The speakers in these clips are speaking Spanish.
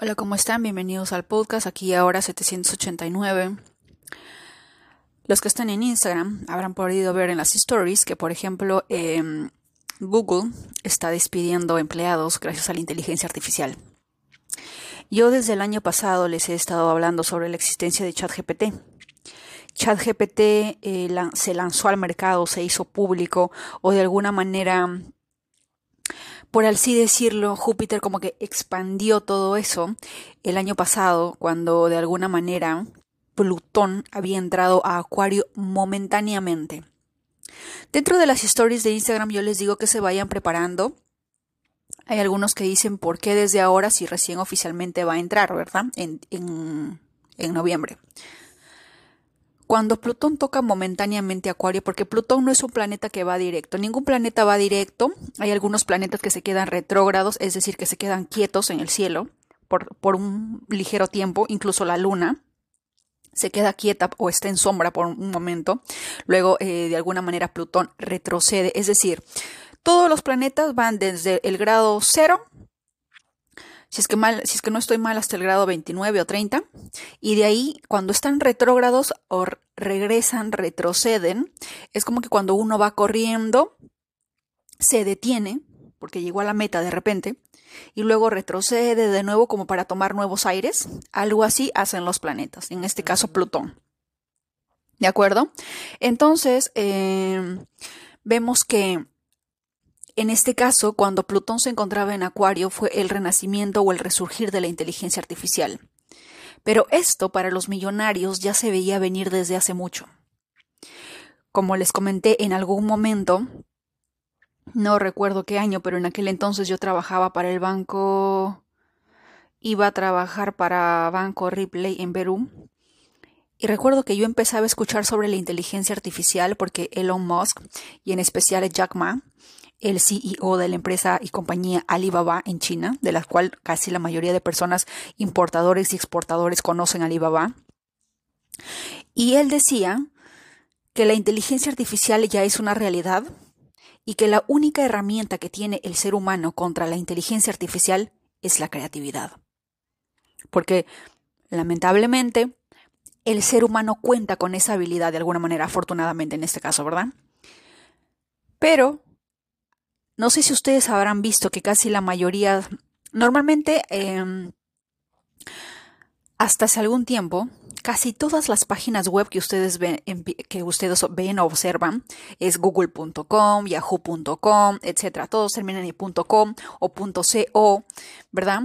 Hola, ¿cómo están? Bienvenidos al podcast, aquí ahora 789. Los que están en Instagram habrán podido ver en las stories que, por ejemplo, em, Google está despidiendo empleados gracias a la inteligencia artificial. Yo desde el año pasado les he estado hablando sobre la existencia de ChatGPT. ChatGPT eh, se lanzó al mercado, se hizo público o de alguna manera por así decirlo, Júpiter como que expandió todo eso el año pasado, cuando de alguna manera Plutón había entrado a Acuario momentáneamente. Dentro de las stories de Instagram yo les digo que se vayan preparando. Hay algunos que dicen por qué desde ahora si recién oficialmente va a entrar, ¿verdad? En, en, en noviembre. Cuando Plutón toca momentáneamente Acuario, porque Plutón no es un planeta que va directo, ningún planeta va directo, hay algunos planetas que se quedan retrógrados, es decir, que se quedan quietos en el cielo por, un ligero tiempo, incluso la Luna se queda quieta o está en sombra por un momento, luego eh, de alguna manera Plutón retrocede, es decir, todos los planetas van desde el grado cero si es que mal, si es que no estoy mal hasta el grado 29 o 30, y de ahí cuando están retrógrados o regresan, retroceden, es como que cuando uno va corriendo se detiene porque llegó a la meta de repente y luego retrocede de nuevo como para tomar nuevos aires, algo así hacen los planetas, en este caso Plutón. ¿De acuerdo? Entonces, eh, vemos que en este caso, cuando Plutón se encontraba en Acuario, fue el renacimiento o el resurgir de la inteligencia artificial. Pero esto para los millonarios ya se veía venir desde hace mucho. Como les comenté en algún momento, no recuerdo qué año, pero en aquel entonces yo trabajaba para el banco, iba a trabajar para Banco Ripley en Perú. Y recuerdo que yo empezaba a escuchar sobre la inteligencia artificial porque Elon Musk y en especial Jack Ma el CEO de la empresa y compañía Alibaba en China, de la cual casi la mayoría de personas importadores y exportadores conocen Alibaba. Y él decía que la inteligencia artificial ya es una realidad y que la única herramienta que tiene el ser humano contra la inteligencia artificial es la creatividad. Porque, lamentablemente, el ser humano cuenta con esa habilidad de alguna manera, afortunadamente en este caso, ¿verdad? Pero no sé si ustedes habrán visto que casi la mayoría, normalmente, em, hasta hace algún tiempo, casi todas las páginas web que ustedes ven, que ustedes ven o observan es google.com, yahoo.com, etcétera. Todos terminan en .com o .co, ¿verdad?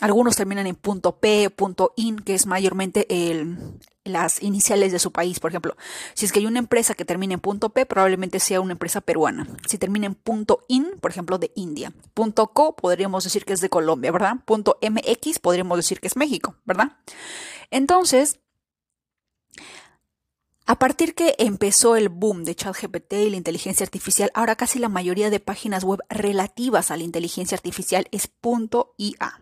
Algunos terminan en .p, .in, que es mayormente el, las iniciales de su país. Por ejemplo, si es que hay una empresa que termina en .p, probablemente sea una empresa peruana. Si termina en .in, por ejemplo, de India. .co podríamos decir que es de Colombia, ¿verdad? .mx podríamos decir que es México, ¿verdad? Entonces, a partir que empezó el boom de ChatGPT y la inteligencia artificial, ahora casi la mayoría de páginas web relativas a la inteligencia artificial es .ia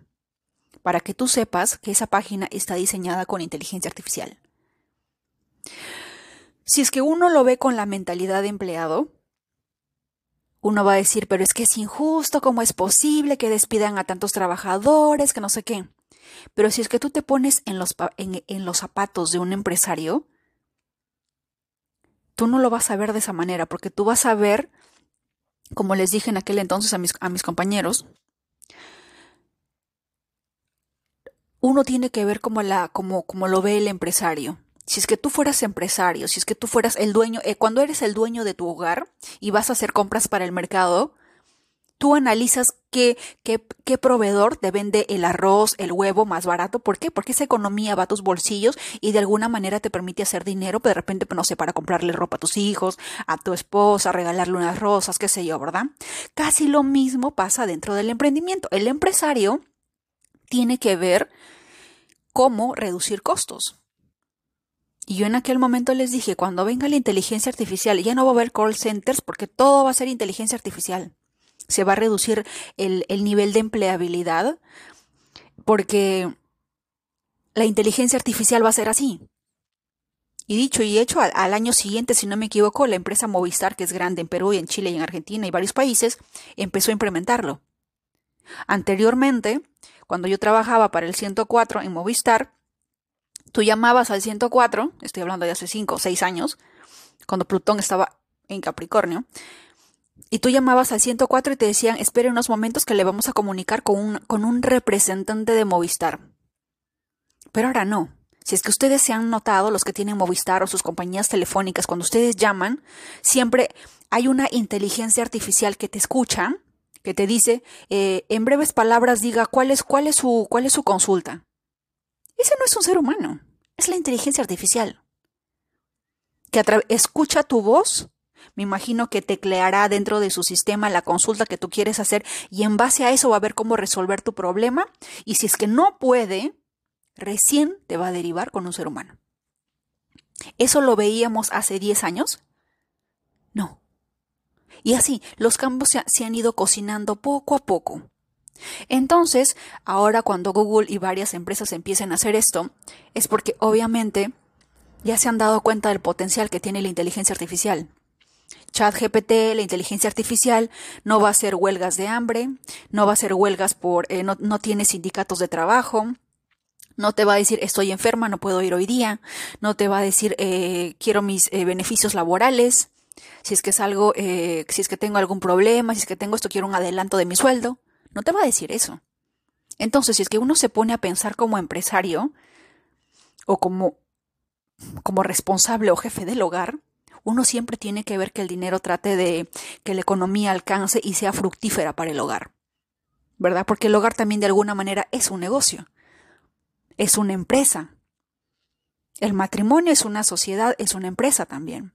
para que tú sepas que esa página está diseñada con inteligencia artificial. Si es que uno lo ve con la mentalidad de empleado, uno va a decir, pero es que es injusto, ¿cómo es posible que despidan a tantos trabajadores, que no sé qué? Pero si es que tú te pones en los, zapatos de un empresario, tú no lo vas a ver de esa manera, porque tú vas a ver, como les dije en aquel entonces a mis, compañeros, uno tiene que ver como, la, como lo ve el empresario. Si es que tú fueras empresario, si es que tú fueras el dueño, eh, cuando eres el dueño de tu hogar y vas a hacer compras para el mercado, tú analizas qué, qué, qué, proveedor te vende el arroz, el huevo más barato. ¿Por qué? Porque esa economía va a tus bolsillos y de alguna manera te permite hacer dinero, pero de repente, pues, no sé, para comprarle ropa a tus hijos, a tu esposa, regalarle unas rosas, qué sé yo, ¿verdad? Casi lo mismo pasa dentro del emprendimiento. El empresario tiene que ver cómo reducir costos. Y yo en aquel momento les dije, cuando venga la inteligencia artificial, ya no va a haber call centers porque todo va a ser inteligencia artificial. Se va a reducir el, nivel de empleabilidad porque la inteligencia artificial va a ser así. Y dicho y hecho, al, al, año siguiente, si no me equivoco, la empresa Movistar, que es grande en Perú y en Chile y en Argentina y varios países, empezó a implementarlo. Anteriormente, cuando yo trabajaba para el 104 en Movistar, tú llamabas al 104, estoy hablando de hace 5 o 6 años, cuando Plutón estaba en Capricornio, y tú llamabas al 104 y te decían, espere unos momentos que le vamos a comunicar con un, con un representante de Movistar. Pero ahora no. Si es que ustedes se han notado, los que tienen Movistar o sus compañías telefónicas, cuando ustedes llaman, siempre hay una inteligencia artificial que te escucha, que te dice, eh, en breves palabras, diga cuál es, cuál es su, cuál es su consulta. Ese no es un ser humano, es la inteligencia artificial. Que escucha tu voz, me imagino que tecleará dentro de su sistema la consulta que tú quieres hacer y en base a eso va a ver cómo resolver tu problema y si es que no puede, recién te va a derivar con un ser humano. ¿Eso lo veíamos hace 10 años? No. Y así, los campos se, han ido cocinando poco a poco. Entonces, ahora cuando Google y varias empresas empiecen a hacer esto, es porque obviamente ya se han dado cuenta del potencial que tiene la inteligencia artificial. ChatGPT, la inteligencia artificial, no va a hacer huelgas de hambre, no va a hacer huelgas por, eh, no, no tiene sindicatos de trabajo, no te va a decir estoy enferma, no puedo ir hoy día. No te va a decir eh, quiero mis eh, beneficios laborales. Si es que es algo, eh, si es que tengo algún problema, si es que tengo esto, quiero un adelanto de mi sueldo. No te va a decir eso. Entonces, si es que uno se pone a pensar como empresario o como, como responsable o jefe del hogar, uno siempre tiene que ver que el dinero trate de que la economía alcance y sea fructífera para el hogar. ¿Verdad? Porque el hogar también de alguna manera es un negocio es una empresa. El matrimonio es una sociedad, es una empresa también.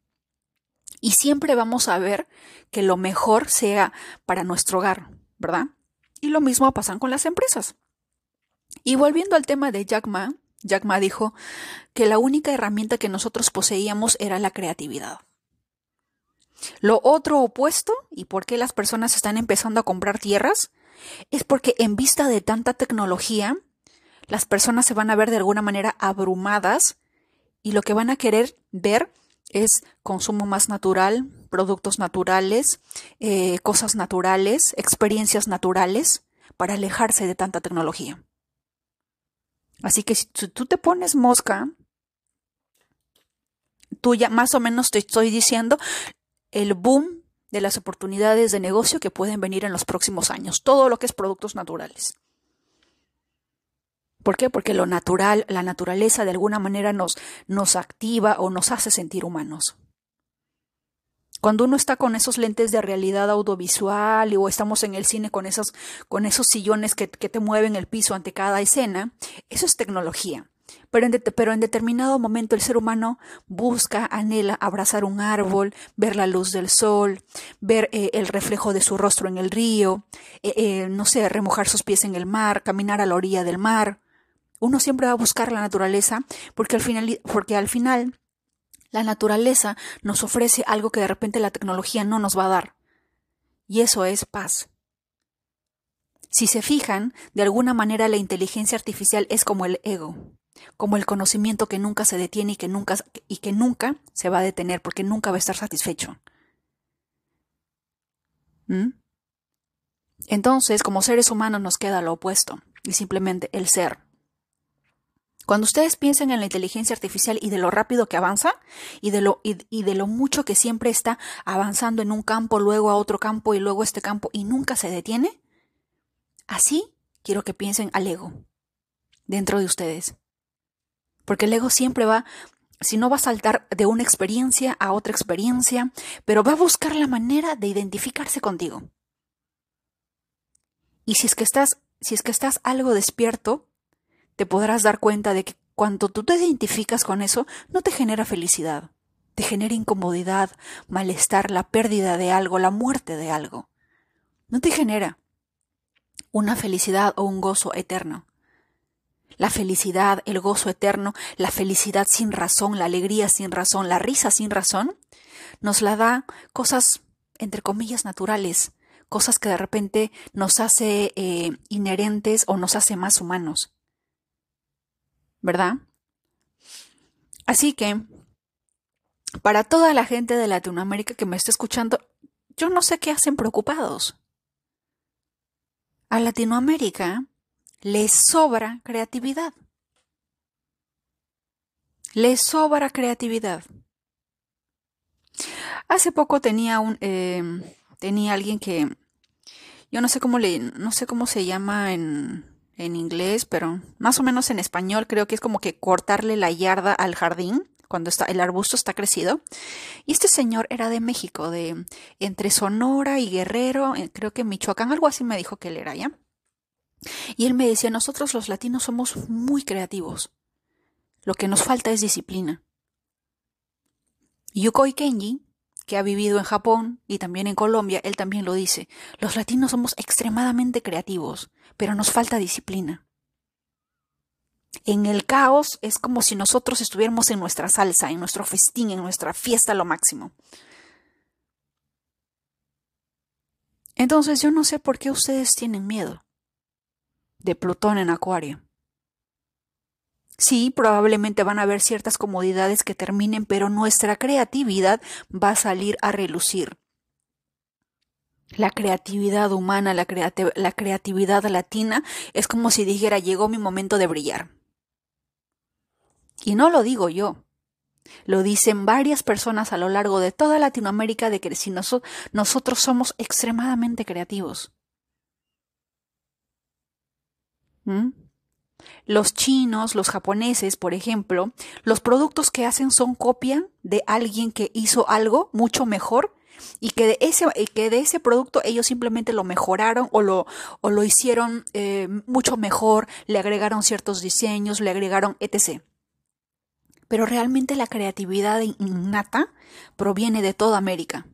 Y siempre vamos a ver que lo mejor sea para nuestro hogar, ¿verdad? Y lo mismo pasa con las empresas. Y volviendo al tema de Jack Ma, Jack Ma dijo que la única herramienta que nosotros poseíamos era la creatividad. Lo otro opuesto, y por qué las personas están empezando a comprar tierras, es porque en vista de tanta tecnología, las personas se van a ver de alguna manera abrumadas y lo que van a querer ver es consumo más natural, productos naturales, eh, cosas naturales, experiencias naturales, para alejarse de tanta tecnología. Así que si tú te pones mosca, tú ya más o menos te estoy diciendo el boom de las oportunidades de negocio que pueden venir en los próximos años, todo lo que es productos naturales. ¿Por qué? Porque lo natural, la naturaleza de alguna manera nos, nos activa o nos hace sentir humanos. Cuando uno está con esos lentes de realidad audiovisual o estamos en el cine con esos, con esos sillones que, te mueven el piso ante cada escena, eso es tecnología. Pero en, pero en, determinado momento el ser humano busca, anhela abrazar un árbol, ver la luz del sol, ver eh, el reflejo de su rostro en el río, eh, eh, no sé, remojar sus pies en el mar, caminar a la orilla del mar. Uno siempre va a buscar la naturaleza porque al final, porque al final la naturaleza nos ofrece algo que de repente la tecnología no nos va a dar. Y eso es paz. Si se fijan, de alguna manera la inteligencia artificial es como el ego, como el conocimiento que nunca se detiene y que nunca, y que nunca se va a detener porque nunca va a estar satisfecho. ¿Mm? Entonces, como seres humanos nos queda lo opuesto, y simplemente el ser. Cuando ustedes piensen en la inteligencia artificial y de lo rápido que avanza y de lo, y, de lo mucho que siempre está avanzando en un campo, luego a otro campo y luego a este campo y nunca se detiene, así quiero que piensen al ego dentro de ustedes. Porque el ego siempre va, si no va a saltar de una experiencia a otra experiencia, pero va a buscar la manera de identificarse contigo. Y si es que estás, si es que estás algo despierto, te podrás dar cuenta de que cuando tú te identificas con eso, no te genera felicidad, te genera incomodidad, malestar, la pérdida de algo, la muerte de algo. No te genera una felicidad o un gozo eterno. La felicidad, el gozo eterno, la felicidad sin razón, la alegría sin razón, la risa sin razón, nos la da cosas, entre comillas, naturales, cosas que de repente nos hace eh, inherentes o nos hace más humanos. ¿Verdad? Así que, para toda la gente de Latinoamérica que me está escuchando, yo no sé qué hacen preocupados. a Latinoamérica le sobra creatividad. Le sobra creatividad. Hace poco tenía un em, tenía alguien que yo no sé cómo le no sé cómo se llama en en inglés, pero más o menos en español creo que es como que cortarle la yarda al jardín cuando está, el arbusto está crecido. Y este señor era de México, de entre Sonora y Guerrero, eh, creo que Michoacán, algo así me dijo que él era, ¿ya? Y él me decía, nosotros los latinos somos muy creativos. Lo que nos falta es disciplina. Yukoi Kenji, que ha vivido en Japón y también en Colombia, él también lo dice. Los latinos somos extremadamente creativos, pero nos falta disciplina. En el caos es como si nosotros estuviéramos en nuestra salsa, en nuestro festín, en nuestra fiesta lo máximo. Entonces yo no sé por qué ustedes tienen miedo de Plutón en Acuario. Sí, probablemente van a haber ciertas comodidades que terminen, pero nuestra creatividad va a salir a relucir. La creatividad humana, la, creatividad latina, es como si dijera, llegó mi momento de brillar. Y no lo digo yo. Lo dicen varias personas a lo largo de toda Latinoamérica de que si nosotros somos extremadamente creativos. ¿Mm? Los chinos, los japoneses, por ejemplo, los productos que hacen son copia de alguien que hizo algo mucho mejor y que de ese, que de ese producto ellos simplemente lo mejoraron o lo, o lo hicieron eh, mucho mejor, le agregaron ciertos diseños, le agregaron etc. Pero realmente la creatividad innata proviene de toda América,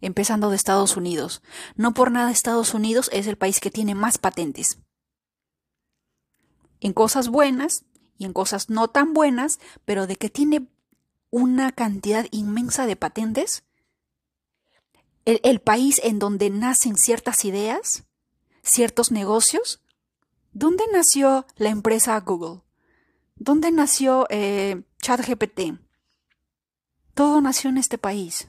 empezando de Estados Unidos. No por nada Estados Unidos es el país que tiene más patentes. En cosas buenas y en cosas no tan buenas, pero de que tiene una cantidad inmensa de patentes. El, país en donde nacen ciertas ideas, ciertos negocios. ¿Dónde nació la empresa Google? ¿Dónde nació eh, ChatGPT? Todo nació en este país.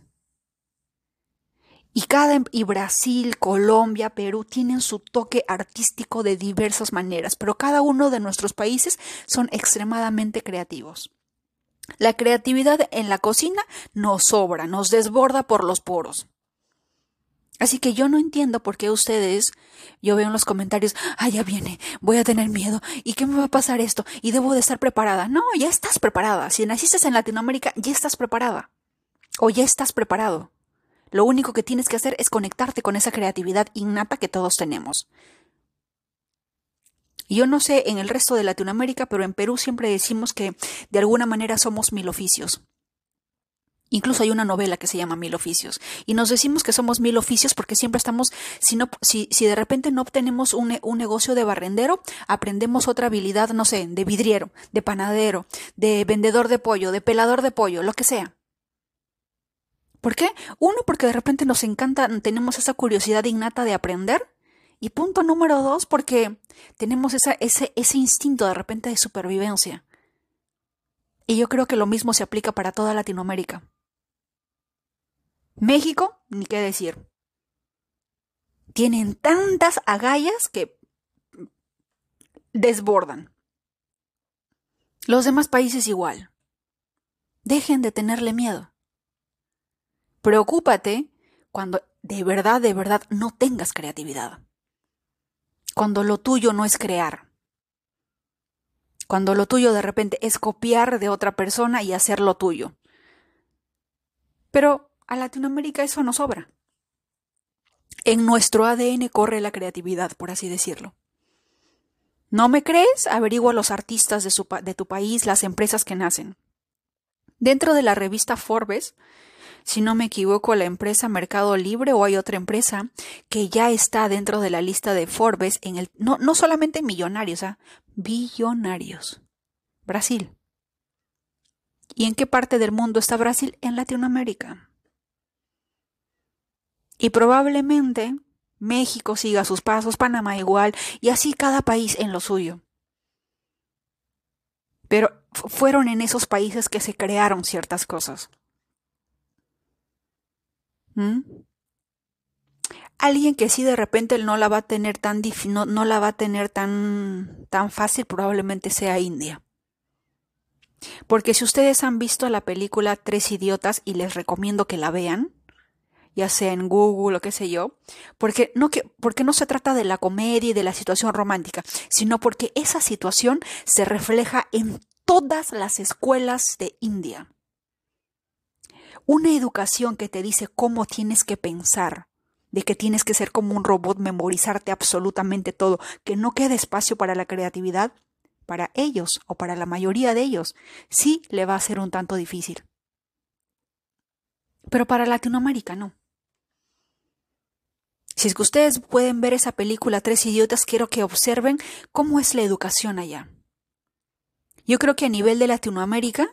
Y, cada, y Brasil, Colombia, Perú tienen su toque artístico de diversas maneras, pero cada uno de nuestros países son extremadamente creativos. La creatividad en la cocina nos sobra, nos desborda por los poros. Así que yo no entiendo por qué ustedes, yo veo en los comentarios, ah, ya viene, voy a tener miedo, ¿y qué me va a pasar esto? Y debo de estar preparada. No, ya estás preparada. Si naciste en Latinoamérica, ya estás preparada. O ya estás preparado. Lo único que tienes que hacer es conectarte con esa creatividad innata que todos tenemos. Yo no sé en el resto de Latinoamérica, pero en Perú siempre decimos que de alguna manera somos mil oficios. Incluso hay una novela que se llama Mil Oficios. Y nos decimos que somos mil oficios porque siempre estamos, si, no, si, si de repente no obtenemos un, un, negocio de barrendero, aprendemos otra habilidad, no sé, de vidriero, de panadero, de vendedor de pollo, de pelador de pollo, lo que sea. ¿Por qué? Uno, porque de repente nos encanta, tenemos esa curiosidad innata de aprender. Y punto número dos, porque tenemos ese, ese instinto de repente de supervivencia. Y yo creo que lo mismo se aplica para toda Latinoamérica. México, ni qué decir. Tienen tantas agallas que desbordan. Los demás países igual. Dejen de tenerle miedo. Preocúpate cuando de verdad, de verdad no tengas creatividad. Cuando lo tuyo no es crear. Cuando lo tuyo de repente es copiar de otra persona y hacer lo tuyo. Pero a Latinoamérica eso no sobra. En nuestro ADN corre la creatividad, por así decirlo. ¿No me crees? Averigua los artistas de, tu país, las empresas que nacen. Dentro de la revista Forbes, si no me equivoco, la empresa Mercado Libre o hay otra empresa que ya está dentro de la lista de Forbes en el no, no solamente millonarios, ¿ah? billonarios. Brasil. ¿Y en qué parte del mundo está Brasil? En Latinoamérica. Y probablemente México siga sus pasos, Panamá igual, y así cada país en lo suyo. Pero fueron en esos países que se crearon ciertas cosas. ¿Mm? Alguien que sí de repente no la va a tener tan no, no la va a tener tan, tan fácil probablemente sea India. Porque si ustedes han visto la película Tres Idiotas y les recomiendo que la vean, ya sea en Google o qué sé yo, porque no, que, porque no se trata de la comedia y de la situación romántica, sino porque esa situación se refleja en todas las escuelas de India. Una educación que te dice cómo tienes que pensar, de que tienes que ser como un robot, memorizarte absolutamente todo, que no quede espacio para la creatividad, para ellos o para la mayoría de ellos, sí le va a ser un tanto difícil. Pero para Latinoamérica no. Si que ustedes pueden ver esa película Tres Idiotas, quiero que observen cómo es la educación allá. Yo creo que a nivel de Latinoamérica,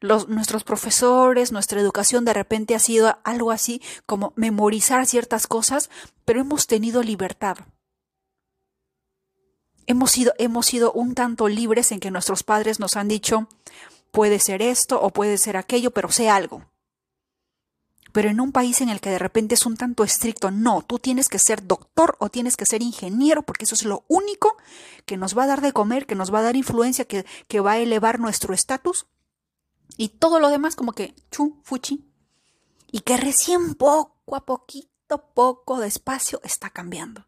nuestros profesores, nuestra educación de repente ha sido algo así como memorizar ciertas cosas, pero hemos tenido libertad. Hemos sido, hemos sido un tanto libres en que nuestros padres nos han dicho, puede ser esto o puede ser aquello, pero sé algo. Pero en un país en el que de repente es un tanto estricto, no, tú tienes que ser doctor o tienes que ser ingeniero, porque eso es lo único que nos va a dar de comer, que nos va a dar influencia, que, que va a elevar nuestro estatus. Y todo lo demás como que chu, fuchi. Y que recién poco a poquito, poco despacio está cambiando.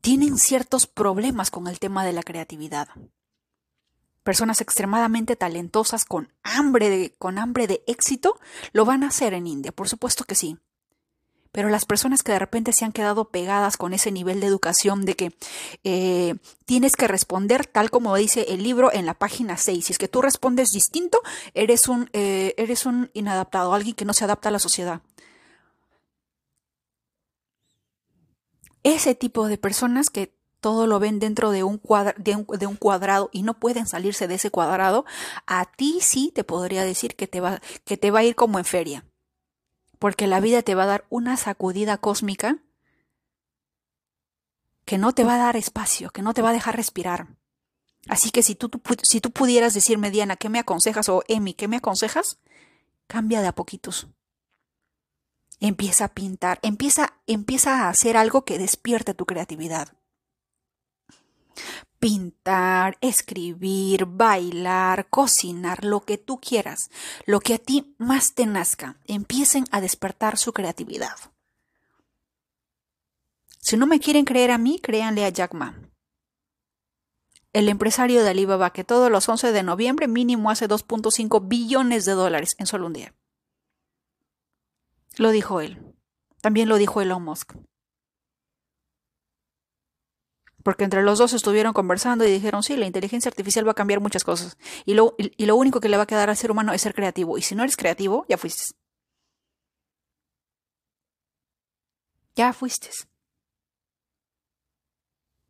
Tienen ciertos problemas con el tema de la creatividad. Personas extremadamente talentosas con hambre de, con hambre de éxito lo van a hacer en India, por supuesto que sí. Pero las personas que de repente se han quedado pegadas con ese nivel de educación de que eh, tienes que responder tal como dice el libro en la página 6. Si es que tú respondes distinto, eres un, eh, eres un inadaptado, alguien que no se adapta a la sociedad. Ese tipo de personas que todo lo ven dentro de un, de, un, cuadrado y no pueden salirse de ese cuadrado, a ti sí te podría decir que te, va, que te va a ir como en feria porque la vida te va a dar una sacudida cósmica que no te va a dar espacio, que no te va a dejar respirar. Así que si tú, si tú pudieras decirme, Diana, ¿qué me aconsejas? O Emi, ¿qué me aconsejas? Cambia de a poquitos. Empieza a pintar, empieza, empieza a hacer algo que despierte tu creatividad pintar, escribir, bailar, cocinar, lo que tú quieras, lo que a ti más te nazca, empiecen a despertar su creatividad. Si no me quieren creer a mí, créanle a Jack Ma, el empresario de Alibaba que todos los 11 de noviembre mínimo hace 2.5 billones de dólares en solo un día. Lo dijo él. También lo dijo Elon Musk porque entre los dos estuvieron conversando y dijeron, sí, la inteligencia artificial va a cambiar muchas cosas. Y lo, y, lo único que le va a quedar al ser humano es ser creativo. Y si no eres creativo, ya fuiste. Ya fuiste.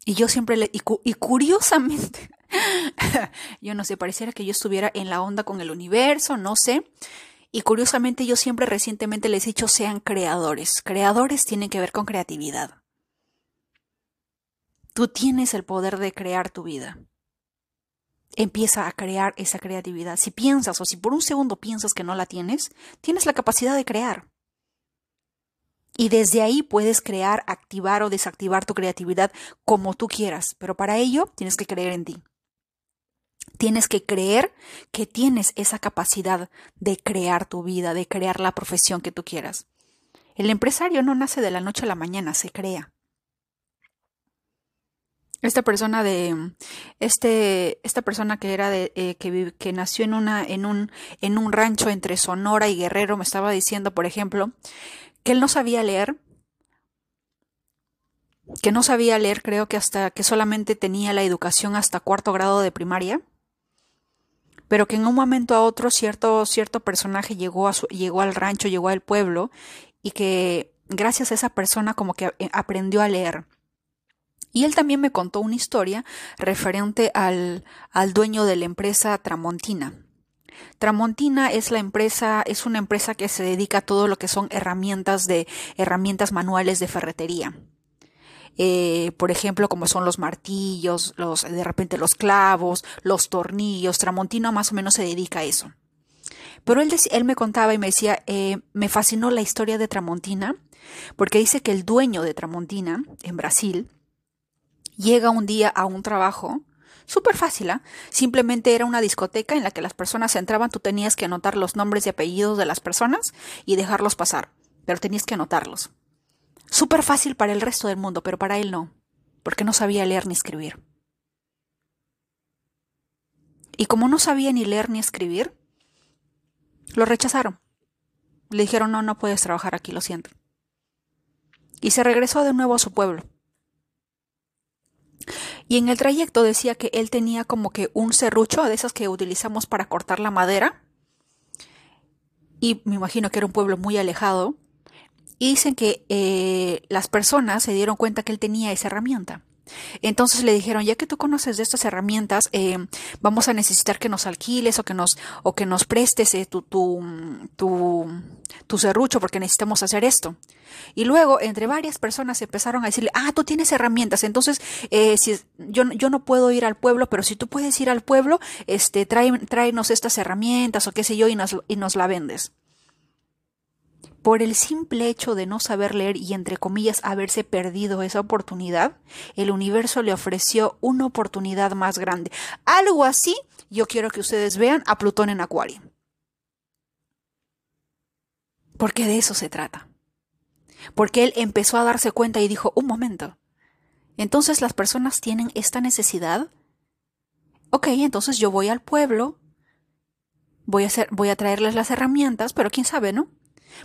Y yo siempre le... Y, y curiosamente, yo no sé, pareciera que yo estuviera en la onda con el universo, no sé. Y curiosamente yo siempre recientemente les he dicho sean creadores. Creadores tienen que ver con creatividad. Tú tienes el poder de crear tu vida. Empieza a crear esa creatividad. Si piensas o si por un segundo piensas que no la tienes, tienes la capacidad de crear. Y desde ahí puedes crear, activar o desactivar tu creatividad como tú quieras, pero para ello tienes que creer en ti. Tienes que creer que tienes esa capacidad de crear tu vida, de crear la profesión que tú quieras. El empresario no nace de la noche a la mañana, se crea esta persona de este esta persona que era de eh, que, que nació en una en un en un rancho entre Sonora y Guerrero me estaba diciendo por ejemplo que él no sabía leer que no sabía leer creo que hasta que solamente tenía la educación hasta cuarto grado de primaria pero que en un momento a otro cierto cierto personaje llegó a su, llegó al rancho llegó al pueblo y que gracias a esa persona como que eh, aprendió a leer y él también me contó una historia referente al, al dueño de la empresa Tramontina. Tramontina es la empresa, es una empresa que se dedica a todo lo que son herramientas de herramientas manuales de ferretería. Eh, por ejemplo, como son los martillos, los, de repente los clavos, los tornillos. Tramontina más o menos se dedica a eso. Pero él, él me contaba y me decía, eh, me fascinó la historia de Tramontina, porque dice que el dueño de Tramontina, en Brasil, llega un día a un trabajo súper fácil, ¿ah? simplemente era una discoteca en la que las personas entraban, tú tenías que anotar los nombres y apellidos de las personas y dejarlos pasar, pero tenías que anotarlos. Súper fácil para el resto del mundo, pero para él no, porque no sabía leer ni escribir. Y como no sabía ni leer ni escribir, lo rechazaron. Le dijeron, no, no puedes trabajar aquí, lo siento. Y se regresó de nuevo a su pueblo. Y en el trayecto decía que él tenía como que un serrucho de esas que utilizamos para cortar la madera. Y me imagino que era un pueblo muy alejado. Y dicen que eh, las personas se dieron cuenta que él tenía esa herramienta. Entonces le dijeron, ya que tú conoces de estas herramientas, eh, vamos a necesitar que nos alquiles o que nos, o que nos prestes eh, tu, tu, tu, tu, serrucho porque necesitamos hacer esto. Y luego, entre varias personas empezaron a decirle, ah, tú tienes herramientas, entonces eh, si, yo, yo no puedo ir al pueblo, pero si tú puedes ir al pueblo, este, tráenos estas herramientas o qué sé yo y nos, y nos la vendes por el simple hecho de no saber leer y entre comillas haberse perdido esa oportunidad, el universo le ofreció una oportunidad más grande. Algo así yo quiero que ustedes vean a Plutón en Acuario. Porque de eso se trata. Porque él empezó a darse cuenta y dijo, un momento, entonces las personas tienen esta necesidad. Ok, entonces yo voy al pueblo, voy a, hacer, voy a traerles las herramientas, pero quién sabe, ¿no?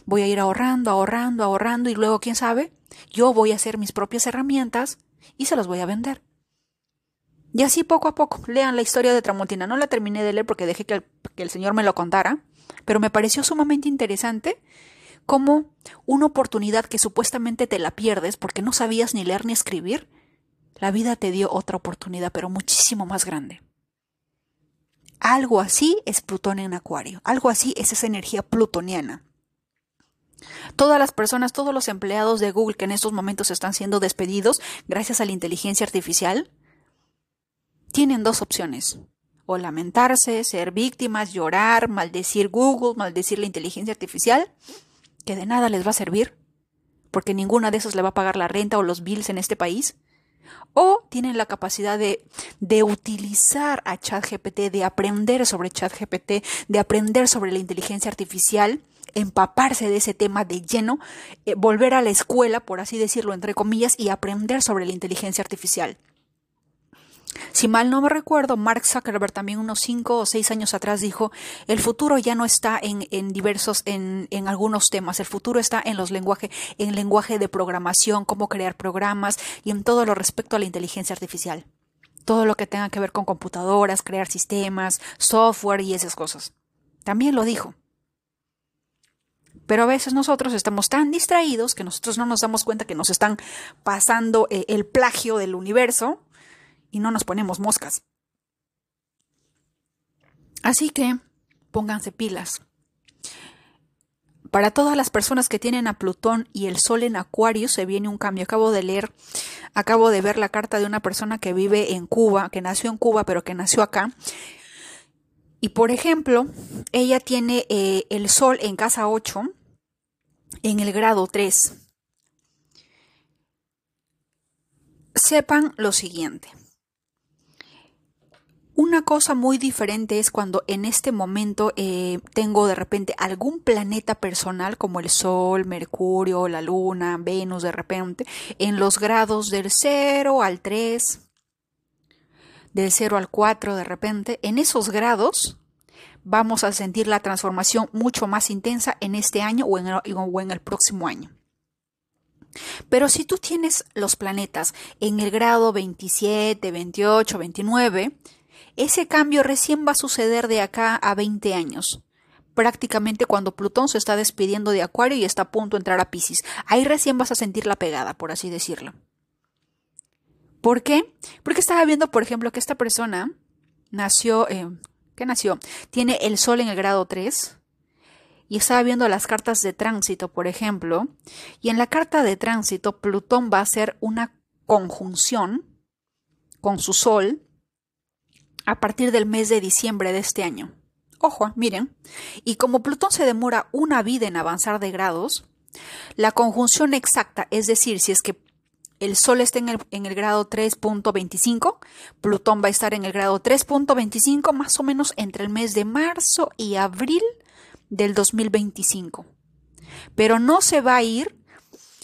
Voy a ir ahorrando, ahorrando, ahorrando y luego, quién sabe, yo voy a hacer mis propias herramientas y se las voy a vender. Y así poco a poco, lean la historia de Tramontina. No la terminé de leer porque dejé que el, que el Señor me lo contara, pero me pareció sumamente interesante como una oportunidad que supuestamente te la pierdes porque no sabías ni leer ni escribir, la vida te dio otra oportunidad, pero muchísimo más grande. Algo así es Plutón en Acuario, algo así es esa energía plutoniana. Todas las personas, todos los empleados de Google que en estos momentos están siendo despedidos gracias a la inteligencia artificial, tienen dos opciones. O lamentarse, ser víctimas, llorar, maldecir Google, maldecir la inteligencia artificial, que de nada les va a servir, porque ninguna de esas le va a pagar la renta o los bills en este país. O tienen la capacidad de, de utilizar a ChatGPT, de aprender sobre ChatGPT, de aprender sobre la inteligencia artificial empaparse de ese tema de lleno, eh, volver a la escuela, por así decirlo, entre comillas, y aprender sobre la inteligencia artificial. Si mal no me recuerdo, Mark Zuckerberg también unos cinco o seis años atrás dijo, el futuro ya no está en, en diversos, en, en, algunos temas, el futuro está en los lenguajes, en lenguaje de programación, cómo crear programas y en todo lo respecto a la inteligencia artificial. Todo lo que tenga que ver con computadoras, crear sistemas, software y esas cosas. También lo dijo. Pero a veces nosotros estamos tan distraídos que nosotros no nos damos cuenta que nos están pasando eh, el plagio del universo y no nos ponemos moscas. Así que pónganse pilas. Para todas las personas que tienen a Plutón y el Sol en Acuario se viene un cambio. Acabo de leer, acabo de ver la carta de una persona que vive en Cuba, que nació en Cuba, pero que nació acá. Y por ejemplo, ella tiene eh, el Sol en casa 8, en el grado 3. Sepan lo siguiente. Una cosa muy diferente es cuando en este momento eh, tengo de repente algún planeta personal como el Sol, Mercurio, la Luna, Venus de repente, en los grados del 0 al 3, del 0 al 4 de repente, en esos grados vamos a sentir la transformación mucho más intensa en este año o en el, próximo año. Pero si tú tienes los planetas en el grado 27, 28, 29, ese cambio recién va a suceder de acá a 20 años. Prácticamente cuando Plutón se está despidiendo de Acuario y está a punto de entrar a Pisces. Ahí recién vas a sentir la pegada, por así decirlo. ¿Por qué? Porque estaba viendo, por ejemplo, que esta persona nació, eh, ¿qué nació? Tiene el Sol en el grado 3 y estaba viendo las cartas de tránsito, por ejemplo, y en la carta de tránsito Plutón va a hacer una conjunción con su Sol a partir del mes de diciembre de este año. Ojo, miren. Y como Plutón se demora una vida en avanzar de grados, la conjunción exacta, es decir, si es que el Sol está en el, en el grado 3.25, Plutón va a estar en el grado 3.25 más o menos entre el mes de marzo y abril del 2025. Pero no se va a ir,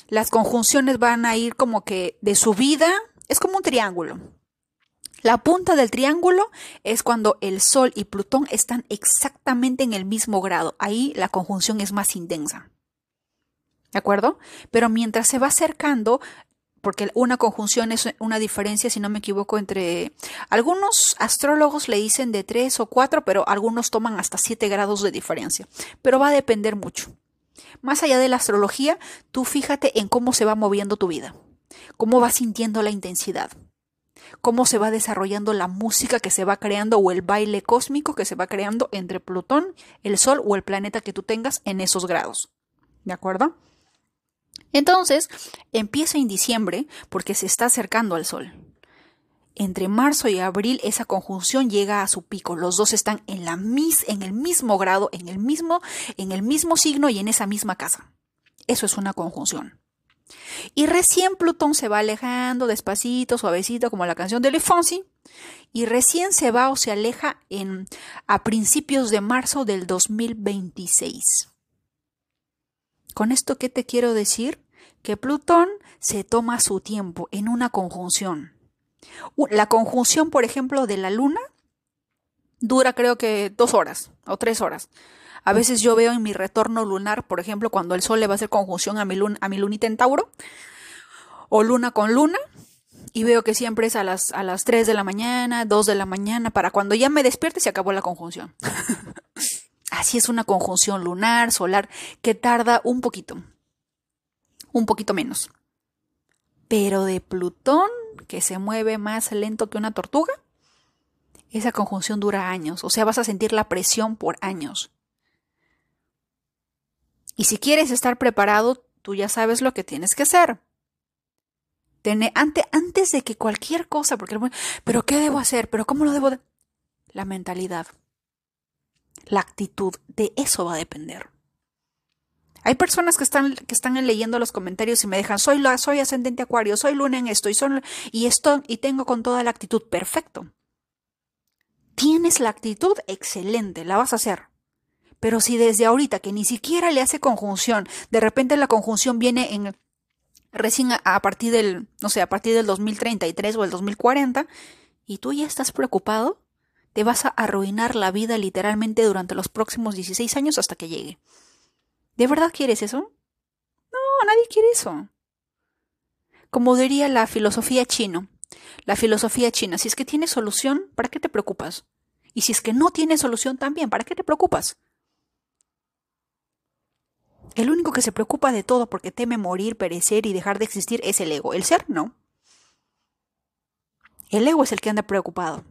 las conjunciones van a ir como que de subida, es como un triángulo. La punta del triángulo es cuando el Sol y Plutón están exactamente en el mismo grado. Ahí la conjunción es más intensa. ¿De acuerdo? Pero mientras se va acercando, porque una conjunción es una diferencia, si no me equivoco, entre algunos astrólogos le dicen de 3 o 4, pero algunos toman hasta 7 grados de diferencia. Pero va a depender mucho. Más allá de la astrología, tú fíjate en cómo se va moviendo tu vida, cómo vas sintiendo la intensidad cómo se va desarrollando la música que se va creando o el baile cósmico que se va creando entre Plutón, el Sol o el planeta que tú tengas en esos grados. ¿De acuerdo? Entonces, empieza en diciembre porque se está acercando al Sol. Entre marzo y abril esa conjunción llega a su pico. Los dos están en, la mis, en el mismo grado, en el mismo, en el mismo signo y en esa misma casa. Eso es una conjunción. Y recién Plutón se va alejando despacito, suavecito, como la canción de Le y recién se va o se aleja en, a principios de marzo del 2026. ¿Con esto qué te quiero decir? Que Plutón se toma su tiempo en una conjunción. La conjunción, por ejemplo, de la Luna dura creo que dos horas o tres horas. A veces yo veo en mi retorno lunar, por ejemplo, cuando el Sol le va a hacer conjunción a mi, luna, a mi lunita en Tauro, o luna con luna, y veo que siempre es a las, a las 3 de la mañana, 2 de la mañana, para cuando ya me despierte se acabó la conjunción. Así es una conjunción lunar, solar, que tarda un poquito, un poquito menos. Pero de Plutón, que se mueve más lento que una tortuga, esa conjunción dura años, o sea, vas a sentir la presión por años. Y si quieres estar preparado, tú ya sabes lo que tienes que hacer. antes de que cualquier cosa, porque, pero ¿qué debo hacer? ¿Pero cómo lo debo? De? La mentalidad, la actitud, de eso va a depender. Hay personas que están, que están leyendo los comentarios y me dejan, soy, la, soy ascendente acuario, soy luna en esto y, son, y esto y tengo con toda la actitud. Perfecto. Tienes la actitud excelente, la vas a hacer. Pero si desde ahorita que ni siquiera le hace conjunción, de repente la conjunción viene en recién a, partir del, no sé, a partir del 2033 o el 2040, y tú ya estás preocupado, te vas a arruinar la vida literalmente durante los próximos 16 años hasta que llegue. ¿De verdad quieres eso? No, nadie quiere eso. Como diría la filosofía chino, la filosofía china, si es que tiene solución, ¿para qué te preocupas? Y si es que no tiene solución también, ¿para qué te preocupas? El único que se preocupa de todo porque teme morir, perecer y dejar de existir es el ego. El ser no. El ego es el que anda preocupado.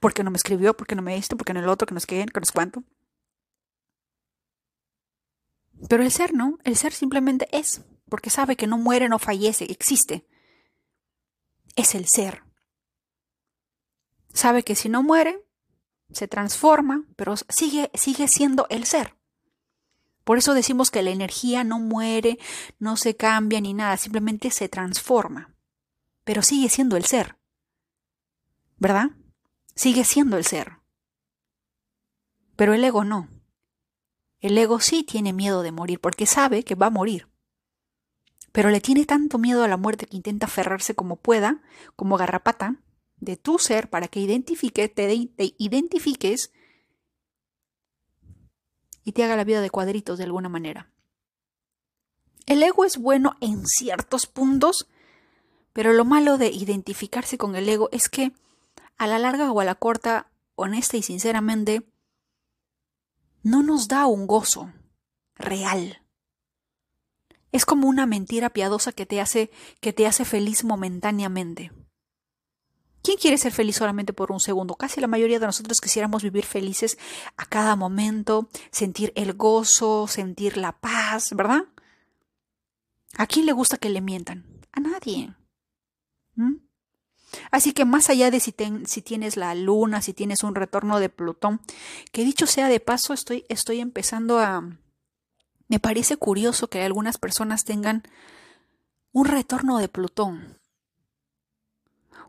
¿Por qué no me escribió? ¿Por qué no me esto? ¿Por qué no el otro? ¿Que no es qué? ¿Que no es cuánto? Pero el ser no. El ser simplemente es. Porque sabe que no muere, no fallece, existe. Es el ser. Sabe que si no muere, se transforma, pero sigue, sigue siendo el ser. Por eso decimos que la energía no muere, no se cambia ni nada, simplemente se transforma. Pero sigue siendo el ser. ¿Verdad? Sigue siendo el ser. Pero el ego no. El ego sí tiene miedo de morir porque sabe que va a morir. Pero le tiene tanto miedo a la muerte que intenta aferrarse como pueda, como garrapata, de tu ser para que identifique, te, te identifiques y te haga la vida de cuadritos de alguna manera. El ego es bueno en ciertos puntos, pero lo malo de identificarse con el ego es que a la larga o a la corta, honesta y sinceramente, no nos da un gozo real. Es como una mentira piadosa que te hace que te hace feliz momentáneamente. ¿Quién quiere ser feliz solamente por un segundo? Casi la mayoría de nosotros quisiéramos vivir felices a cada momento, sentir el gozo, sentir la paz, ¿verdad? ¿A quién le gusta que le mientan? A nadie. ¿Mm? Así que más allá de si, tienes la luna, si tienes un retorno de Plutón, que dicho sea de paso, estoy, estoy empezando a... Me parece curioso que algunas personas tengan un retorno de Plutón.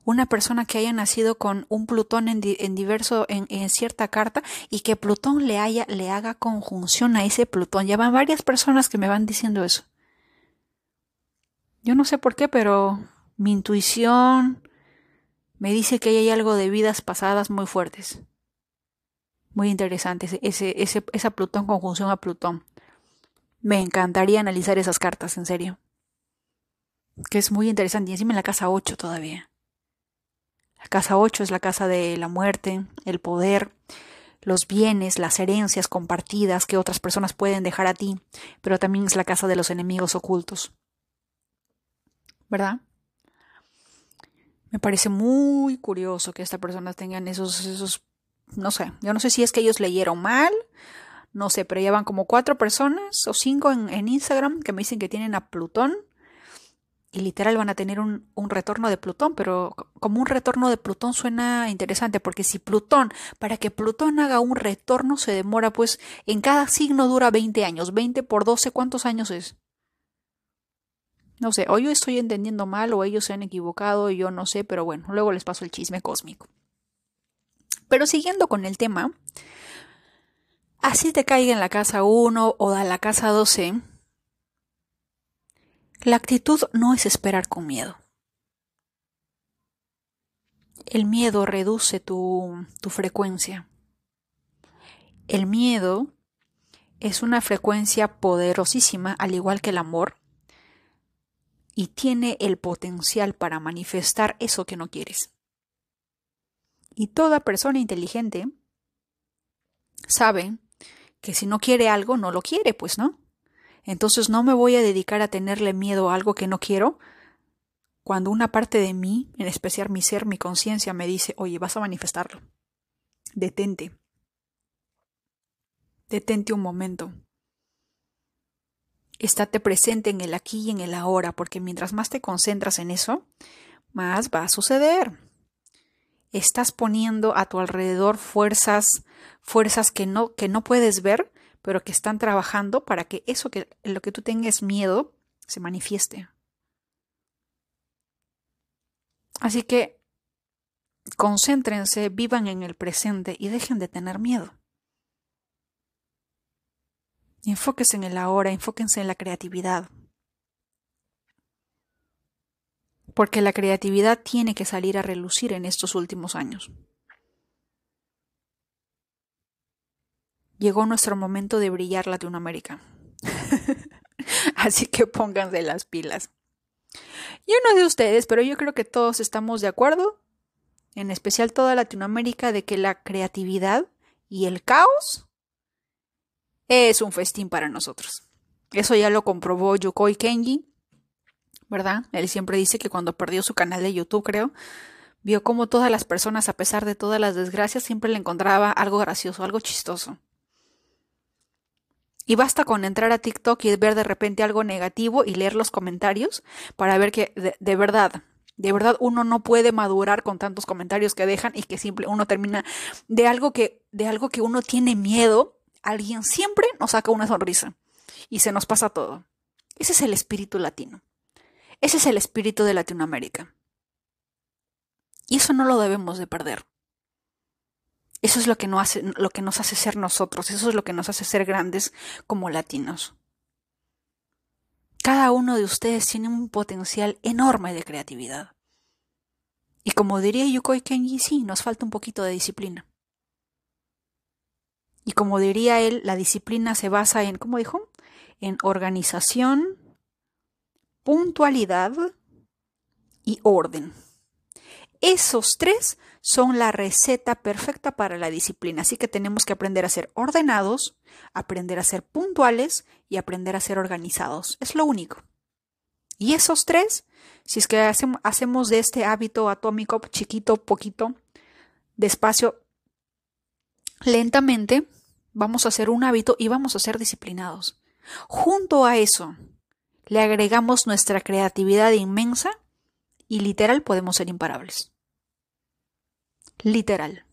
Una persona que haya nacido con un Plutón en, diverso, en, en, cierta carta y que Plutón le, haya, le haga conjunción a ese Plutón. Ya van varias personas que me van diciendo eso. Yo no sé por qué, pero mi intuición, me dice que hay algo de vidas pasadas muy fuertes. Muy interesantes. Ese, ese, esa Plutón conjunción a Plutón. Me encantaría analizar esas cartas, en serio. Que es muy interesante. Y encima en la casa 8 todavía. La casa 8 es la casa de la muerte, el poder, los bienes, las herencias compartidas que otras personas pueden dejar a ti, pero también es la casa de los enemigos ocultos. ¿Verdad? Me parece muy curioso que estas personas tengan esos, esos, no sé, yo no sé si es que ellos leyeron mal, no sé, pero llevan como cuatro personas o cinco en, Instagram que me dicen que tienen a Plutón y literal van a tener un, un, retorno de Plutón, pero como un retorno de Plutón suena interesante, porque si Plutón, para que Plutón haga un retorno se demora, pues en cada signo dura 20 años, 20 por 12, ¿cuántos años es? No sé, o yo estoy entendiendo mal o ellos se han equivocado, yo no sé, pero bueno, luego les paso el chisme cósmico. Pero siguiendo con el tema, así te caiga en la casa 1 o a la casa 12, la actitud no es esperar con miedo. El miedo reduce tu, tu frecuencia. El miedo es una frecuencia poderosísima, al igual que el amor, y tiene el potencial para manifestar eso que no quieres. Y toda persona inteligente sabe que si no quiere algo, no lo quiere, pues no. Entonces no me voy a dedicar a tenerle miedo a algo que no quiero cuando una parte de mí, en especial mi ser, mi conciencia, me dice, oye, vas a manifestarlo. Detente. Detente un momento. Estate presente en el aquí y en el ahora, porque mientras más te concentras en eso, más va a suceder. Estás poniendo a tu alrededor fuerzas, fuerzas que no, que no puedes ver, pero que están trabajando para que eso que lo que tú tengas miedo se manifieste. Así que concéntrense, vivan en el presente y dejen de tener miedo. Enfóquense en el ahora, enfóquense en la creatividad. Porque la creatividad tiene que salir a relucir en estos últimos años. Llegó nuestro momento de brillar Latinoamérica. Así que pónganse las pilas. Yo no sé ustedes, pero yo creo que todos estamos de acuerdo, en especial toda Latinoamérica, de que la creatividad y el caos es un festín para nosotros. Eso ya lo comprobó Yokoi Kenji, ¿verdad? Él siempre dice que cuando perdió su canal de YouTube, creo, vio como todas las personas, a pesar de todas las desgracias, siempre le encontraba algo gracioso, algo chistoso. Y basta con entrar a TikTok y ver de repente algo negativo y leer los comentarios para ver que de, de verdad, de verdad uno no puede madurar con tantos comentarios que dejan y que simple uno termina de algo que de algo que uno tiene miedo alguien siempre nos saca una sonrisa y se nos pasa todo. Ese es el espíritu latino. Ese es el espíritu de Latinoamérica. Y eso no lo debemos de perder. Eso es lo que, no nos hace ser nosotros, eso es lo que nos hace ser grandes como latinos. Cada uno de ustedes tiene un potencial enorme de creatividad. Y como diría Yukoi Kenji, sí, nos falta un poquito de disciplina. Y como diría él, la disciplina se basa en, ¿cómo dijo? En organización, puntualidad y orden. Esos tres son la receta perfecta para la disciplina, así que tenemos que aprender a ser ordenados, aprender a ser puntuales y aprender a ser organizados. Es lo único. Y esos tres, si es que hacemos de este hábito atómico chiquito, poquito, despacio, lentamente vamos a hacer un hábito y vamos a ser disciplinados. Junto a eso, le agregamos nuestra creatividad inmensa y literal podemos ser imparables. Literal.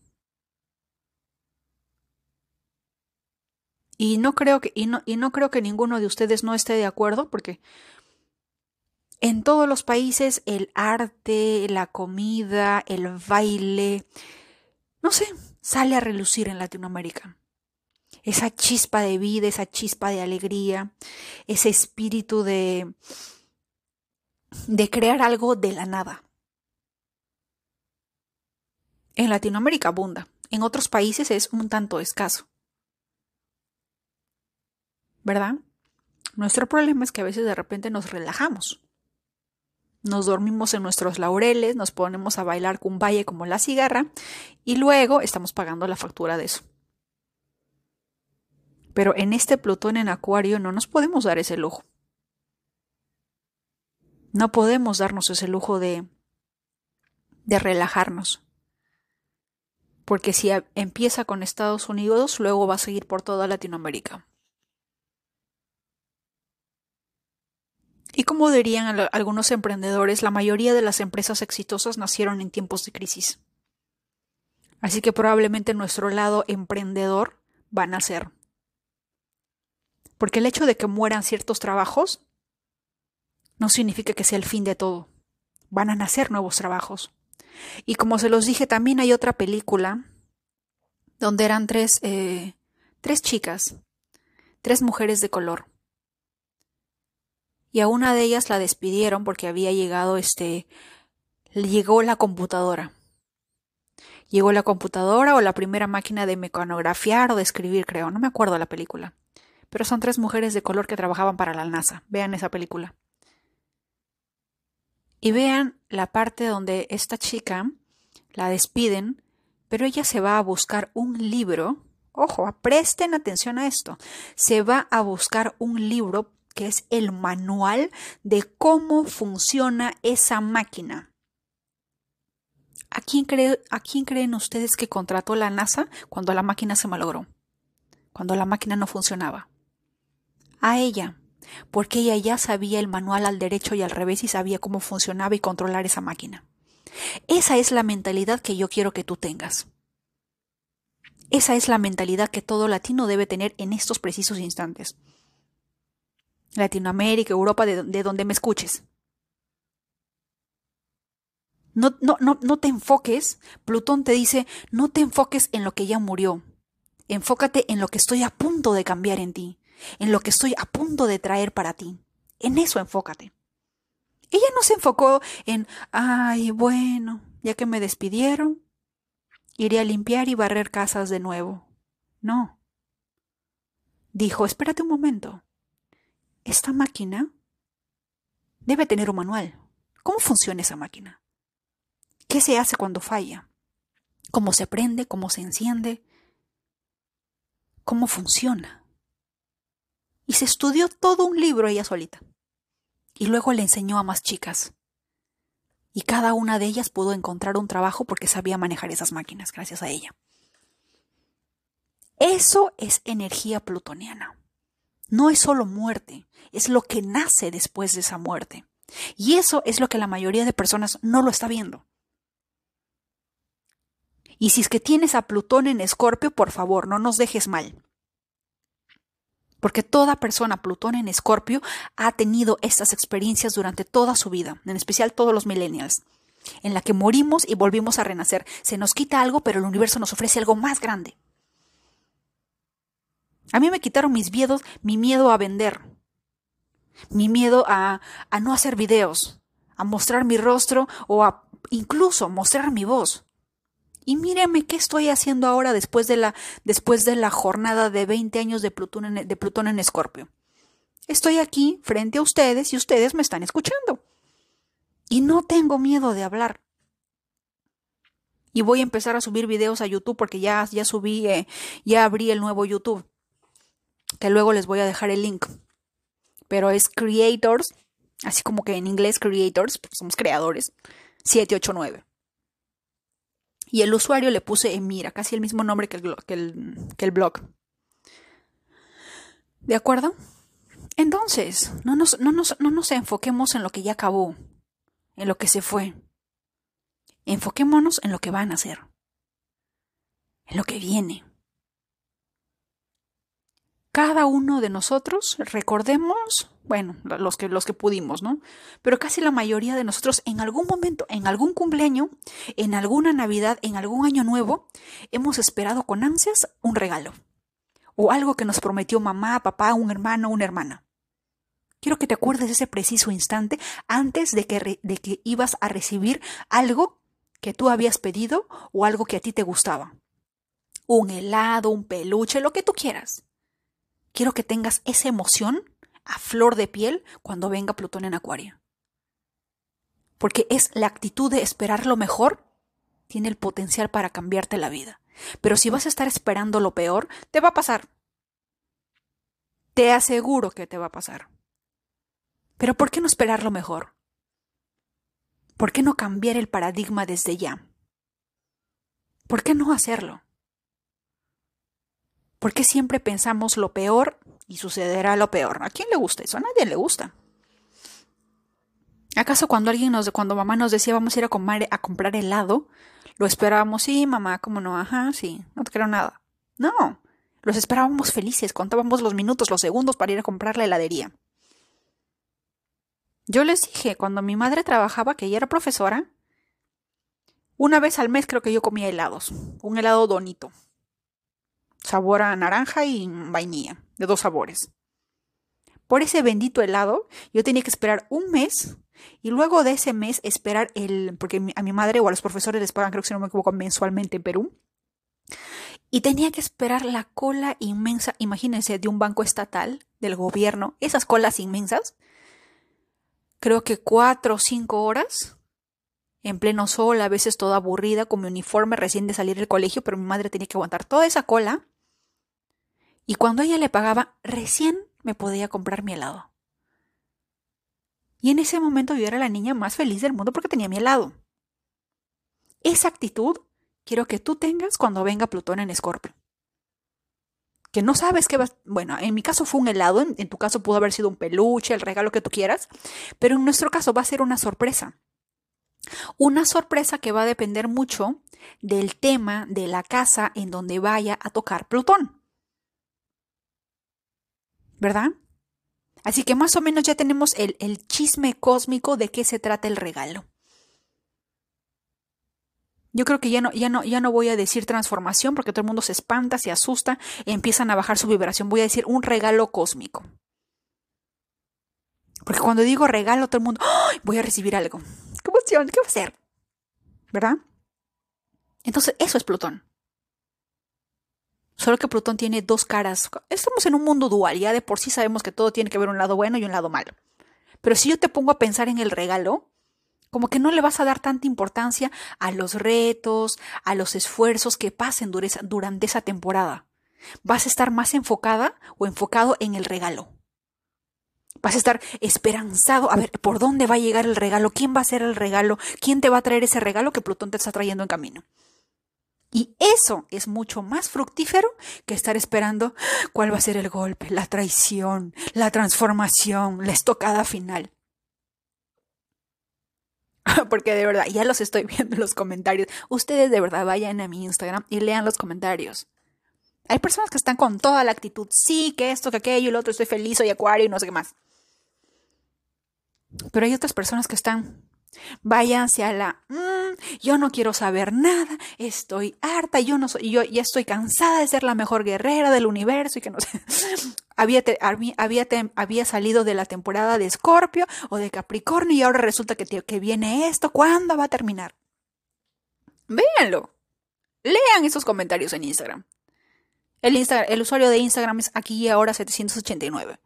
Y no creo que, y no, y no creo que ninguno de ustedes no esté de acuerdo, porque en todos los países el arte, la comida, el baile, no sé, sale a relucir en Latinoamérica. Esa chispa de vida, esa chispa de alegría, ese espíritu de, de crear algo de la nada. En Latinoamérica abunda, en otros países es un tanto escaso. ¿Verdad? Nuestro problema es que a veces de repente nos relajamos nos dormimos en nuestros laureles, nos ponemos a bailar valle como la cigarra y luego estamos pagando la factura de eso. Pero en este Plutón en Acuario no nos podemos dar ese lujo. No podemos darnos ese lujo de, de relajarnos. Porque si empieza con Estados Unidos, luego va a seguir por toda Latinoamérica. Y como dirían algunos emprendedores, la mayoría de las empresas exitosas nacieron en tiempos de crisis. Así que probablemente nuestro lado emprendedor va a nacer. Porque el hecho de que mueran ciertos trabajos no significa que sea el fin de todo. Van a nacer nuevos trabajos. Y como se los dije, también hay otra película donde eran tres, eh, tres chicas, tres mujeres de color y a una de ellas la despidieron porque había llegado este llegó la computadora. Llegó la computadora o la primera máquina de mecanografiar o de escribir, creo, no me acuerdo la película. Pero son tres mujeres de color que trabajaban para la NASA. Vean esa película. Y vean la parte donde esta chica la despiden, pero ella se va a buscar un libro. Ojo, presten atención a esto. Se va a buscar un libro que es el manual de cómo funciona esa máquina. ¿A quién, ¿A quién, creen ustedes que contrató la NASA cuando la máquina se malogró? Cuando la máquina no funcionaba. A ella, porque ella ya sabía el manual al derecho y al revés y sabía cómo funcionaba y controlar esa máquina. Esa es la mentalidad que yo quiero que tú tengas. Esa es la mentalidad que todo latino debe tener en estos precisos instantes. Latinoamérica, Europa, de, donde me escuches. No, no, no, no te enfoques, Plutón te dice, no te enfoques en lo que ya murió. Enfócate en lo que estoy a punto de cambiar en ti, en lo que estoy a punto de traer para ti. En eso enfócate. Ella no se enfocó en, ay, bueno, ya que me despidieron, iré a limpiar y barrer casas de nuevo. No. Dijo, espérate un momento esta máquina debe tener un manual. ¿Cómo funciona esa máquina? ¿Qué se hace cuando falla? ¿Cómo se prende? ¿Cómo se enciende? ¿Cómo funciona? Y se estudió todo un libro ella solita. Y luego le enseñó a más chicas. Y cada una de ellas pudo encontrar un trabajo porque sabía manejar esas máquinas gracias a ella. Eso es energía plutoniana no es solo muerte, es lo que nace después de esa muerte. Y eso es lo que la mayoría de personas no lo está viendo. Y si es que tienes a Plutón en Escorpio, por favor, no nos dejes mal. Porque toda persona Plutón en Escorpio ha tenido estas experiencias durante toda su vida, en especial todos los millennials, en la que morimos y volvimos a renacer. Se nos quita algo, pero el universo nos ofrece algo más grande. A mí me quitaron mis miedos, mi miedo a vender, mi miedo a, a no hacer videos, a mostrar mi rostro o a incluso mostrar mi voz. Y míreme qué estoy haciendo ahora después de la, después de la jornada de 20 años de Plutón, en, Escorpio. Estoy aquí frente a ustedes y ustedes me están escuchando. Y no tengo miedo de hablar. Y voy a empezar a subir videos a YouTube porque ya, ya subí, eh, ya abrí el nuevo YouTube que luego les voy a dejar el link. Pero es Creators, así como que en inglés Creators, porque somos creadores, 789. Y el usuario le puse Emira, casi el mismo nombre que el, que el, que el blog. ¿De acuerdo? Entonces, no nos, no, nos, no nos enfoquemos en lo que ya acabó, en lo que se fue. Enfoquémonos en lo que van a hacer. en lo que viene. Cada uno de nosotros, recordemos, bueno, los que, los que pudimos, ¿no? Pero casi la mayoría de nosotros en algún momento, en algún cumpleaños, en alguna Navidad, en algún año nuevo, hemos esperado con ansias un regalo. O algo que nos prometió mamá, papá, un hermano, una hermana. Quiero que te acuerdes de ese preciso instante antes de que, de que ibas a recibir algo que tú habías pedido o algo que a ti te gustaba. Un helado, un peluche, lo que tú quieras. Quiero que tengas esa emoción a flor de piel cuando venga Plutón en Acuario. Porque es la actitud de esperar lo mejor, tiene el potencial para cambiarte la vida. Pero si vas a estar esperando lo peor, te va a pasar. Te aseguro que te va a pasar. Pero ¿por qué no esperar lo mejor? ¿Por qué no cambiar el paradigma desde ya? ¿Por qué no hacerlo? ¿Por qué siempre pensamos lo peor y sucederá lo peor? ¿A quién le gusta eso? A nadie le gusta. ¿Acaso cuando alguien nos, cuando mamá nos decía vamos a ir a, a comprar helado, lo esperábamos, sí, mamá, cómo no, ajá, sí, no te quiero nada. No, los esperábamos felices, contábamos los minutos, los segundos para ir a comprar la heladería. Yo les dije, cuando mi madre trabajaba, que ella era profesora, una vez al mes creo que yo comía helados, un helado donito, sabor a naranja y vainilla, de dos sabores. Por ese bendito helado, yo tenía que esperar un mes y luego de ese mes esperar el, porque a mi madre o a los profesores les pagan, creo que si no me equivoco, mensualmente en Perú. Y tenía que esperar la cola inmensa, imagínense, de un banco estatal, del gobierno, esas colas inmensas, creo que cuatro o cinco horas, en pleno sol, a veces toda aburrida, con mi uniforme recién de salir del colegio, pero mi madre tenía que aguantar toda esa cola y cuando ella le pagaba, recién me podía comprar mi helado. Y en ese momento yo era la niña más feliz del mundo porque tenía mi helado. Esa actitud quiero que tú tengas cuando venga Plutón en Escorpio. Que no sabes qué va. Bueno, en mi caso fue un helado, en tu caso pudo haber sido un peluche, el regalo que tú quieras, pero en nuestro caso va a ser una sorpresa. Una sorpresa que va a depender mucho del tema de la casa en donde vaya a tocar Plutón. ¿Verdad? Así que más o menos ya tenemos el, chisme cósmico de qué se trata el regalo. Yo creo que ya no, ya, no, ya no voy a decir transformación porque todo el mundo se espanta, se asusta, empiezan a bajar su vibración. Voy a decir un regalo cósmico. Porque cuando digo regalo, todo el mundo, voy a recibir algo. ¿Qué emoción? ¿Qué va a ser? ¿Verdad? Entonces, eso es Plutón. Solo que Plutón tiene dos caras. Estamos en un mundo dual, ya de por sí sabemos que todo tiene que ver un lado bueno y un lado malo. Pero si yo te pongo a pensar en el regalo, como que no le vas a dar tanta importancia a los retos, a los esfuerzos que pasen durante esa temporada. Vas a estar más enfocada o enfocado en el regalo. Vas a estar esperanzado a ver por dónde va a llegar el regalo, quién va a ser el regalo, quién te va a traer ese regalo que Plutón te está trayendo en camino. Y eso es mucho más fructífero que estar esperando cuál va a ser el golpe, la traición, la transformación, la estocada final. Porque de verdad, ya los estoy viendo en los comentarios. Ustedes de verdad vayan a mi Instagram y lean los comentarios. Hay personas que están con toda la actitud, sí, que esto, que aquello, lo otro, estoy feliz, soy acuario y no sé qué más. Pero hay otras personas que están Váyanse a la, mm, yo no quiero saber nada, estoy harta, yo no soy, yo ya estoy cansada de ser la mejor guerrera del universo y que no sé. había, había, había salido de la temporada de Escorpio o de Capricornio y ahora resulta que, que viene esto, ¿cuándo va a terminar? Véanlo. Lean esos comentarios en Instagram. El, el usuario de Instagram es aquí y ahora 789.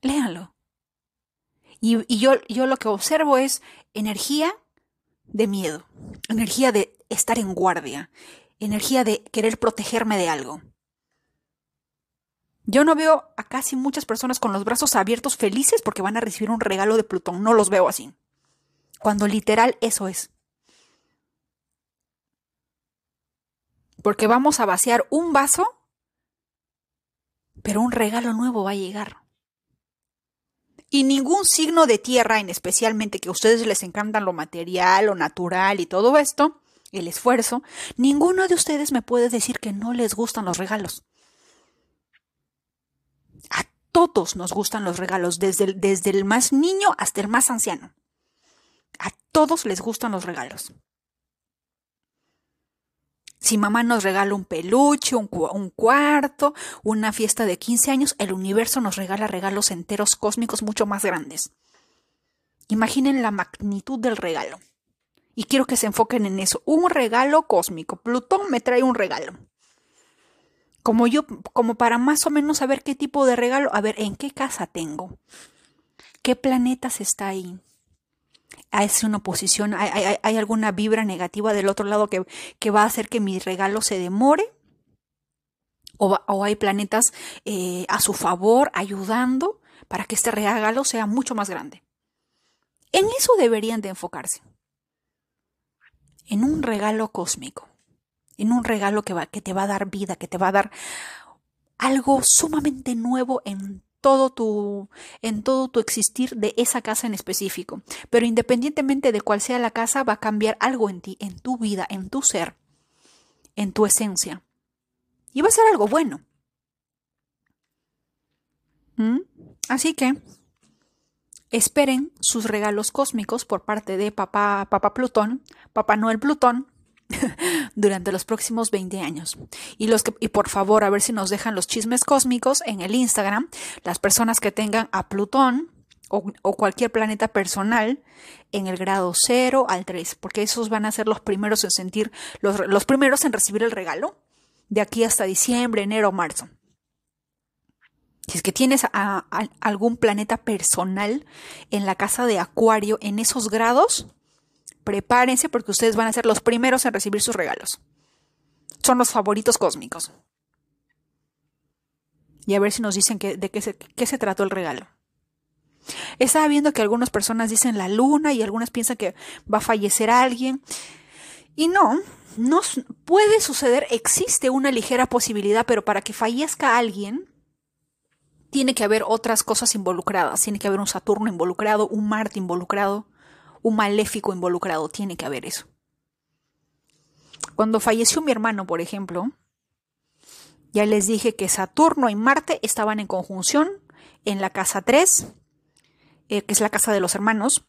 Léanlo. Y, yo, yo lo que observo es energía de miedo, energía de estar en guardia, energía de querer protegerme de algo. Yo no veo a casi muchas personas con los brazos abiertos felices porque van a recibir un regalo de Plutón. No los veo así. Cuando literal eso es. Porque vamos a vaciar un vaso, pero un regalo nuevo va a llegar. Y ningún signo de tierra, en especialmente que a ustedes les encantan lo material, lo natural y todo esto, el esfuerzo, ninguno de ustedes me puede decir que no les gustan los regalos. A todos nos gustan los regalos, desde el, desde el más niño hasta el más anciano. A todos les gustan los regalos. Si mamá nos regala un peluche, un, cuarto, una fiesta de 15 años, el universo nos regala regalos enteros cósmicos mucho más grandes. Imaginen la magnitud del regalo. Y quiero que se enfoquen en eso. Un regalo cósmico. Plutón me trae un regalo. Como yo, como para más o menos saber qué tipo de regalo, a ver, ¿en qué casa tengo? ¿Qué planetas está ahí? ¿Hay una oposición? ¿Hay, alguna vibra negativa del otro lado que, va a hacer que mi regalo se demore? ¿O, hay planetas eh, a su favor ayudando para que este regalo sea mucho más grande? En eso deberían de enfocarse en un regalo cósmico, en un regalo que, que te va a dar vida, que te va a dar algo sumamente nuevo en todo tu en todo tu existir de esa casa en específico. Pero independientemente de cuál sea la casa, va a cambiar algo en ti, en tu vida, en tu ser, en tu esencia. Y va a ser algo bueno. ¿Mm? Así que esperen sus regalos cósmicos por parte de papá, papá Plutón, papá Noel Plutón, durante los próximos 20 años. Y, los que, y por favor, a ver si nos dejan los chismes cósmicos en el Instagram, las personas que tengan a Plutón o, cualquier planeta personal en el grado 0 al 3, porque esos van a ser los primeros en sentir, los, los primeros en recibir el regalo de aquí hasta diciembre, enero, marzo. Si es que tienes algún planeta personal en la casa de Acuario en esos grados, prepárense porque ustedes van a ser los primeros en recibir sus regalos. Son los favoritos cósmicos. Y a ver si nos dicen de qué se, qué se trató el regalo. Estaba viendo que algunas personas dicen la luna y algunas piensan que va a fallecer alguien. Y no, no puede suceder, existe una ligera posibilidad, pero para que fallezca alguien, tiene que haber otras cosas involucradas. Tiene que haber un Saturno involucrado, un Marte involucrado, un maléfico involucrado. Tiene que haber eso. Cuando falleció mi hermano, por ejemplo, ya les dije que Saturno y Marte estaban en conjunción en la casa 3, eh, que es la casa de los hermanos.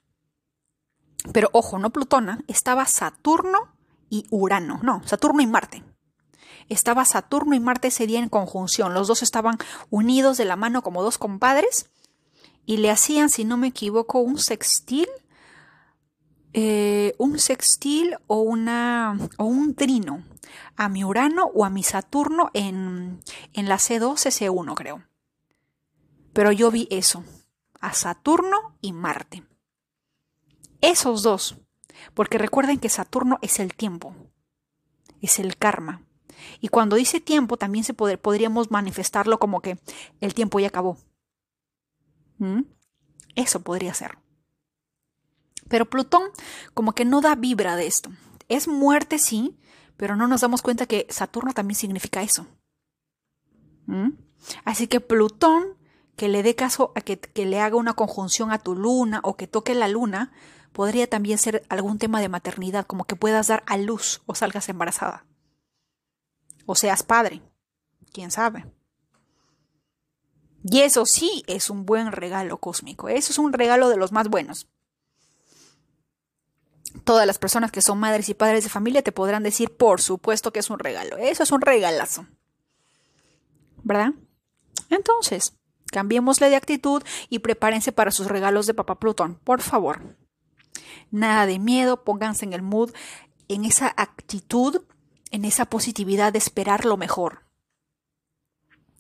Pero ojo, no Plutona, estaba Saturno y Urano. No, Saturno y Marte estaba Saturno y Marte ese día en conjunción. Los dos estaban unidos de la mano como dos compadres y le hacían, si no me equivoco, un sextil, eh, un sextil o, una, o un trino a mi Urano o a mi Saturno en, en la C12, C1 creo. Pero yo vi eso, a Saturno y Marte. Esos dos, porque recuerden que Saturno es el tiempo, es el karma. Y cuando dice tiempo, también se podríamos manifestarlo como que el tiempo ya acabó. ¿Mm? Eso podría ser. Pero Plutón como que no da vibra de esto. Es muerte, sí, pero no nos damos cuenta que Saturno también significa eso. ¿Mm? Así que Plutón, que le dé caso a que, que le haga una conjunción a tu luna o que toque la luna, podría también ser algún tema de maternidad, como que puedas dar a luz o salgas embarazada o seas padre. ¿Quién sabe? Y eso sí es un buen regalo cósmico. Eso es un regalo de los más buenos. Todas las personas que son madres y padres de familia te podrán decir, por supuesto que es un regalo. Eso es un regalazo. ¿Verdad? Entonces, cambiémosle de actitud y prepárense para sus regalos de papá Plutón, por favor. Nada de miedo, pónganse en el mood, en esa actitud en esa positividad de esperar lo mejor.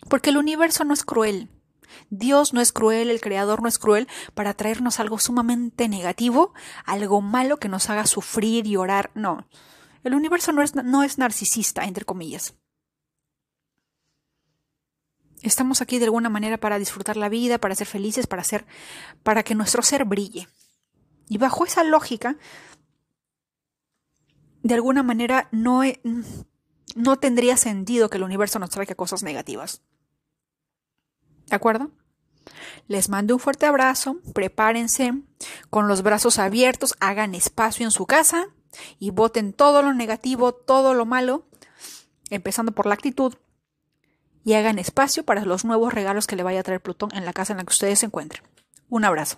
Porque el universo no es cruel. Dios no es cruel, el Creador no es cruel para traernos algo sumamente negativo, algo malo que nos haga sufrir y orar. No, el universo no es, no es narcisista, entre comillas. Estamos aquí de alguna manera para disfrutar la vida, para ser felices, para ser, para que nuestro ser brille. Y bajo esa lógica, de alguna manera no, no tendría sentido que el universo nos traiga cosas negativas. ¿De acuerdo? Les mando un fuerte abrazo, prepárense con los brazos abiertos, hagan espacio en su casa, y voten todo lo negativo, todo lo malo, empezando por la actitud, y hagan espacio para los nuevos regalos que le vaya a traer Plutón en la casa en la que ustedes se encuentren. Un abrazo.